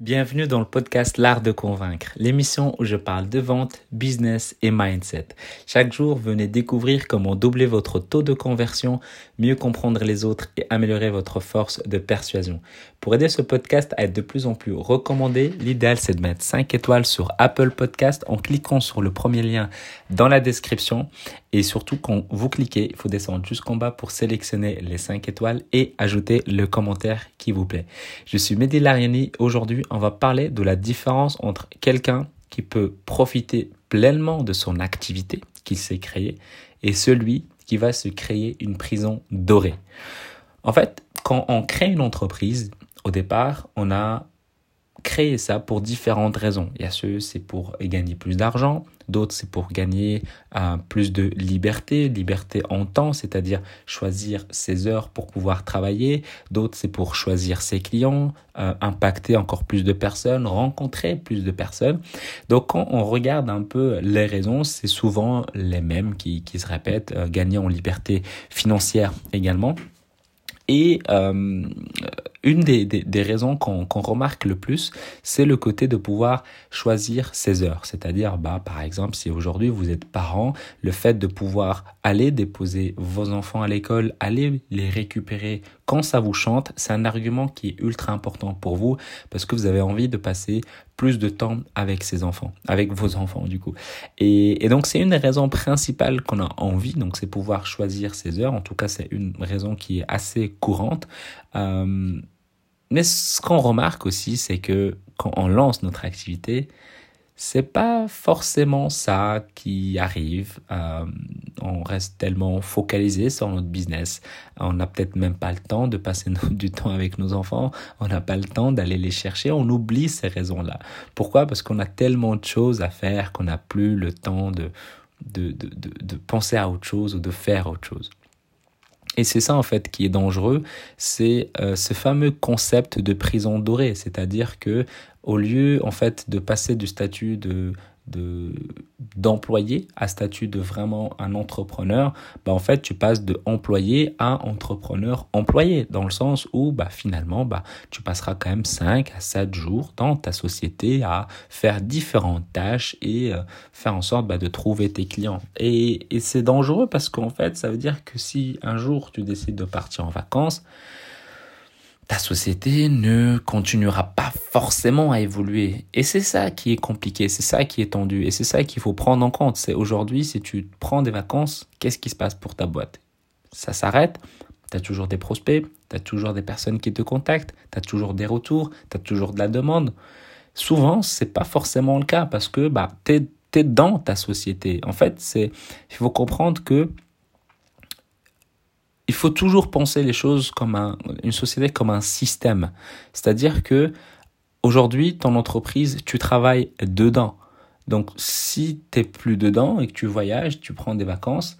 Bienvenue dans le podcast L'Art de Convaincre, l'émission où je parle de vente, business et mindset. Chaque jour, venez découvrir comment doubler votre taux de conversion, mieux comprendre les autres et améliorer votre force de persuasion. Pour aider ce podcast à être de plus en plus recommandé, l'idéal c'est de mettre 5 étoiles sur Apple Podcast en cliquant sur le premier lien dans la description. Et surtout, quand vous cliquez, il faut descendre jusqu'en bas pour sélectionner les 5 étoiles et ajouter le commentaire qui vous plaît. Je suis Mehdi Lariani. Aujourd'hui, on va parler de la différence entre quelqu'un qui peut profiter pleinement de son activité qu'il s'est créée et celui qui va se créer une prison dorée. En fait, quand on crée une entreprise, au départ, on a créé ça pour différentes raisons. Il y a ceux, c'est pour gagner plus d'argent, d'autres, c'est pour gagner euh, plus de liberté, liberté en temps, c'est-à-dire choisir ses heures pour pouvoir travailler, d'autres, c'est pour choisir ses clients, euh, impacter encore plus de personnes, rencontrer plus de personnes. Donc, quand on regarde un peu les raisons, c'est souvent les mêmes qui, qui se répètent, euh, gagner en liberté financière également. Et une des, des, raisons qu'on remarque le plus, c'est le côté de pouvoir choisir ses heures. C'est-à-dire, bah, par exemple, si aujourd'hui vous êtes parent, le fait de pouvoir aller déposer vos enfants à l'école, aller les récupérer quand ça vous chante, c'est un argument qui est ultra important pour vous parce que vous avez envie de passer plus de temps avec ces enfants, avec vos enfants du coup. Et, et donc c'est une des raisons principales qu'on a envie, donc c'est pouvoir choisir ses heures. En tout cas, c'est une raison qui est assez courante. Euh, mais ce qu'on remarque aussi, c'est que quand on lance notre activité, c'est pas forcément ça qui arrive. Euh, on reste tellement focalisé sur notre business. On n'a peut-être même pas le temps de passer du temps avec nos enfants. On n'a pas le temps d'aller les chercher. On oublie ces raisons-là. Pourquoi? Parce qu'on a tellement de choses à faire qu'on n'a plus le temps de, de, de, de penser à autre chose ou de faire autre chose. Et c'est ça en fait qui est dangereux, c'est euh, ce fameux concept de prison dorée, c'est-à-dire que au lieu en fait de passer du statut de de d'employé à statut de vraiment un entrepreneur, bah en fait tu passes de employé à entrepreneur employé dans le sens où bah finalement bah tu passeras quand même 5 à 7 jours dans ta société à faire différentes tâches et euh, faire en sorte bah, de trouver tes clients. Et, et c'est dangereux parce qu'en fait ça veut dire que si un jour tu décides de partir en vacances, ta société ne continuera pas forcément à évoluer. Et c'est ça qui est compliqué, c'est ça qui est tendu, et c'est ça qu'il faut prendre en compte. C'est aujourd'hui, si tu prends des vacances, qu'est-ce qui se passe pour ta boîte? Ça s'arrête, tu as toujours des prospects, tu as toujours des personnes qui te contactent, tu as toujours des retours, tu as toujours de la demande. Souvent, c'est pas forcément le cas parce que bah, tu es, es, dans ta société. En fait, il faut comprendre que faut toujours penser les choses comme un, une société comme un système. C'est-à-dire que aujourd'hui, ton entreprise, tu travailles dedans. Donc, si tu n'es plus dedans et que tu voyages, tu prends des vacances,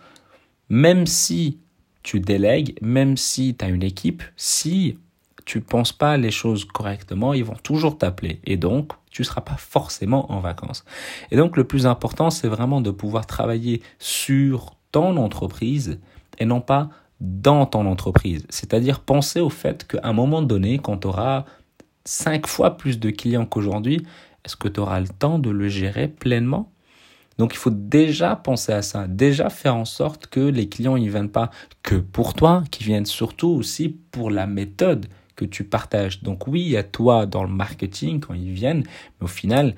même si tu délègues, même si tu as une équipe, si tu penses pas les choses correctement, ils vont toujours t'appeler. Et donc, tu seras pas forcément en vacances. Et donc, le plus important, c'est vraiment de pouvoir travailler sur ton entreprise et non pas dans ton entreprise. C'est-à-dire penser au fait qu'à un moment donné, quand tu auras cinq fois plus de clients qu'aujourd'hui, est-ce que tu auras le temps de le gérer pleinement? Donc il faut déjà penser à ça, déjà faire en sorte que les clients ne viennent pas que pour toi, qu'ils viennent surtout aussi pour la méthode que tu partages. Donc oui, il y a toi dans le marketing quand ils viennent, mais au final,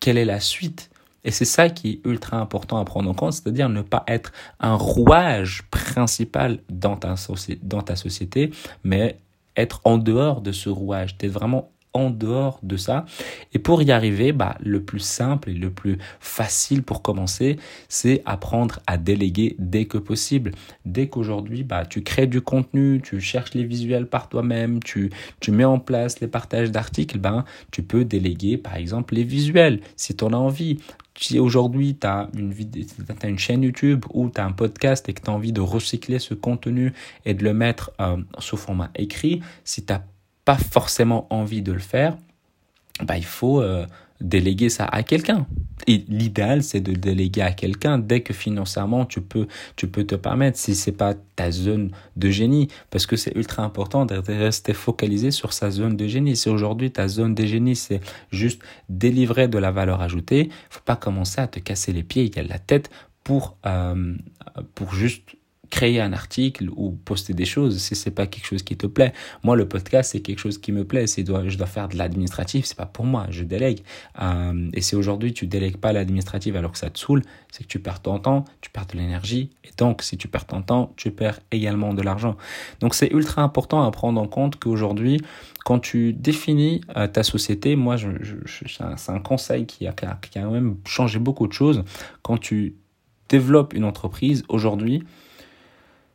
quelle est la suite? Et c'est ça qui est ultra important à prendre en compte, c'est-à-dire ne pas être un rouage principal dans ta, dans ta société, mais être en dehors de ce rouage, d'être vraiment en dehors de ça. Et pour y arriver, bah, le plus simple et le plus facile pour commencer, c'est apprendre à déléguer dès que possible. Dès qu'aujourd'hui, bah, tu crées du contenu, tu cherches les visuels par toi-même, tu, tu mets en place les partages d'articles, ben, tu peux déléguer, par exemple, les visuels si tu en as envie si aujourd'hui tu as une, chaîne YouTube ou tu as un podcast et que tu as envie de recycler ce contenu et de le mettre euh, sous format écrit, si tu n'as pas forcément envie de le faire, bah, il faut euh, déléguer ça à quelqu'un. Et l'idéal, c'est de déléguer à quelqu'un dès que financièrement tu peux, tu peux te permettre, si c'est pas ta zone de génie, parce que c'est ultra important de rester focalisé sur sa zone de génie. Si aujourd'hui ta zone de génie, c'est juste délivrer de la valeur ajoutée, faut pas commencer à te casser les pieds et la tête pour, euh, pour juste créer un article ou poster des choses si c'est pas quelque chose qui te plaît. Moi, le podcast, c'est quelque chose qui me plaît. C'est je dois faire de l'administratif, c'est pas pour moi. Je délègue. Euh, et si aujourd'hui tu délègues pas l'administratif alors que ça te saoule, c'est que tu perds ton temps, tu perds de l'énergie. Et donc, si tu perds ton temps, tu perds également de l'argent. Donc, c'est ultra important à prendre en compte qu'aujourd'hui, quand tu définis euh, ta société, moi, je, c'est un, conseil qui a, qui a quand même changé beaucoup de choses. Quand tu développes une entreprise aujourd'hui,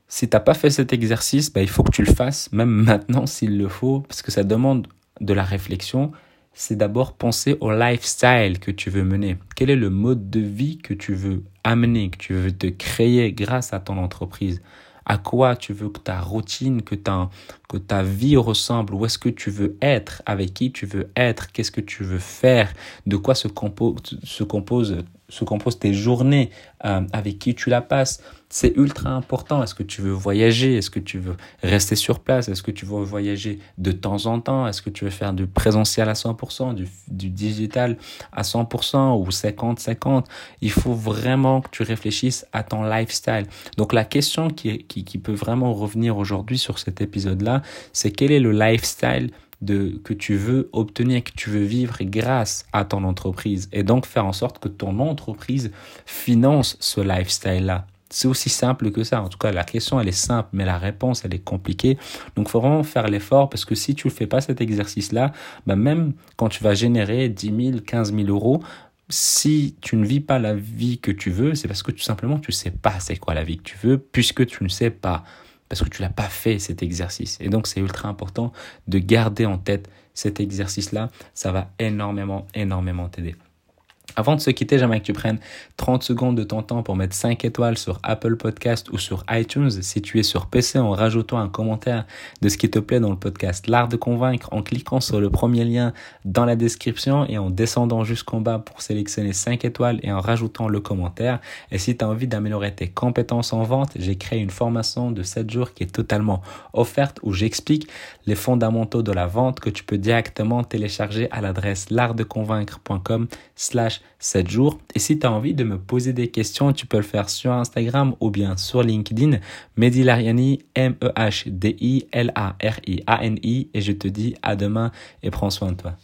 si tu n'as pas fait cet exercice, bah, il faut que tu le fasses, même maintenant s'il le faut, parce que ça demande de la réflexion. C'est d'abord penser au lifestyle que tu veux mener. Quel est le mode de vie que tu veux amener, que tu veux te créer grâce à ton entreprise? À quoi tu veux que ta routine, que ta, que ta vie ressemble, où est-ce que tu veux être, avec qui tu veux être, qu'est-ce que tu veux faire, de quoi se, compose, se compose se composent tes journées, euh, avec qui tu la passes. C'est ultra important. Est-ce que tu veux voyager? Est-ce que tu veux rester sur place? Est-ce que tu veux voyager de temps en temps? Est-ce que tu veux faire du présentiel à 100%, du, du digital à 100% ou 50-50 Il faut vraiment que tu réfléchisses à ton lifestyle. Donc la question qui, qui, qui peut vraiment revenir aujourd'hui sur cet épisode-là, c'est quel est le lifestyle de, que tu veux obtenir, que tu veux vivre grâce à ton entreprise. Et donc faire en sorte que ton entreprise finance ce lifestyle-là. C'est aussi simple que ça. En tout cas, la question, elle est simple, mais la réponse, elle est compliquée. Donc, faut vraiment faire l'effort parce que si tu ne fais pas cet exercice-là, bah, même quand tu vas générer 10 000, 15 000 euros, si tu ne vis pas la vie que tu veux, c'est parce que tout simplement, tu ne sais pas c'est quoi la vie que tu veux, puisque tu ne sais pas parce que tu l'as pas fait cet exercice. Et donc c'est ultra important de garder en tête cet exercice-là. Ça va énormément, énormément t'aider. Avant de se quitter, j'aimerais que tu prennes 30 secondes de ton temps pour mettre 5 étoiles sur Apple Podcast ou sur iTunes. Si tu es sur PC, en rajoutant un commentaire de ce qui te plaît dans le podcast L'Art de Convaincre en cliquant sur le premier lien dans la description et en descendant jusqu'en bas pour sélectionner 5 étoiles et en rajoutant le commentaire. Et si tu as envie d'améliorer tes compétences en vente, j'ai créé une formation de 7 jours qui est totalement offerte où j'explique les fondamentaux de la vente que tu peux directement télécharger à l'adresse l'artdeconvaincre.com slash 7 jours. Et si tu as envie de me poser des questions, tu peux le faire sur Instagram ou bien sur LinkedIn. Mehdi Lariani, M-E-H-D-I-L-A-R-I-A-N-I. Et je te dis à demain et prends soin de toi.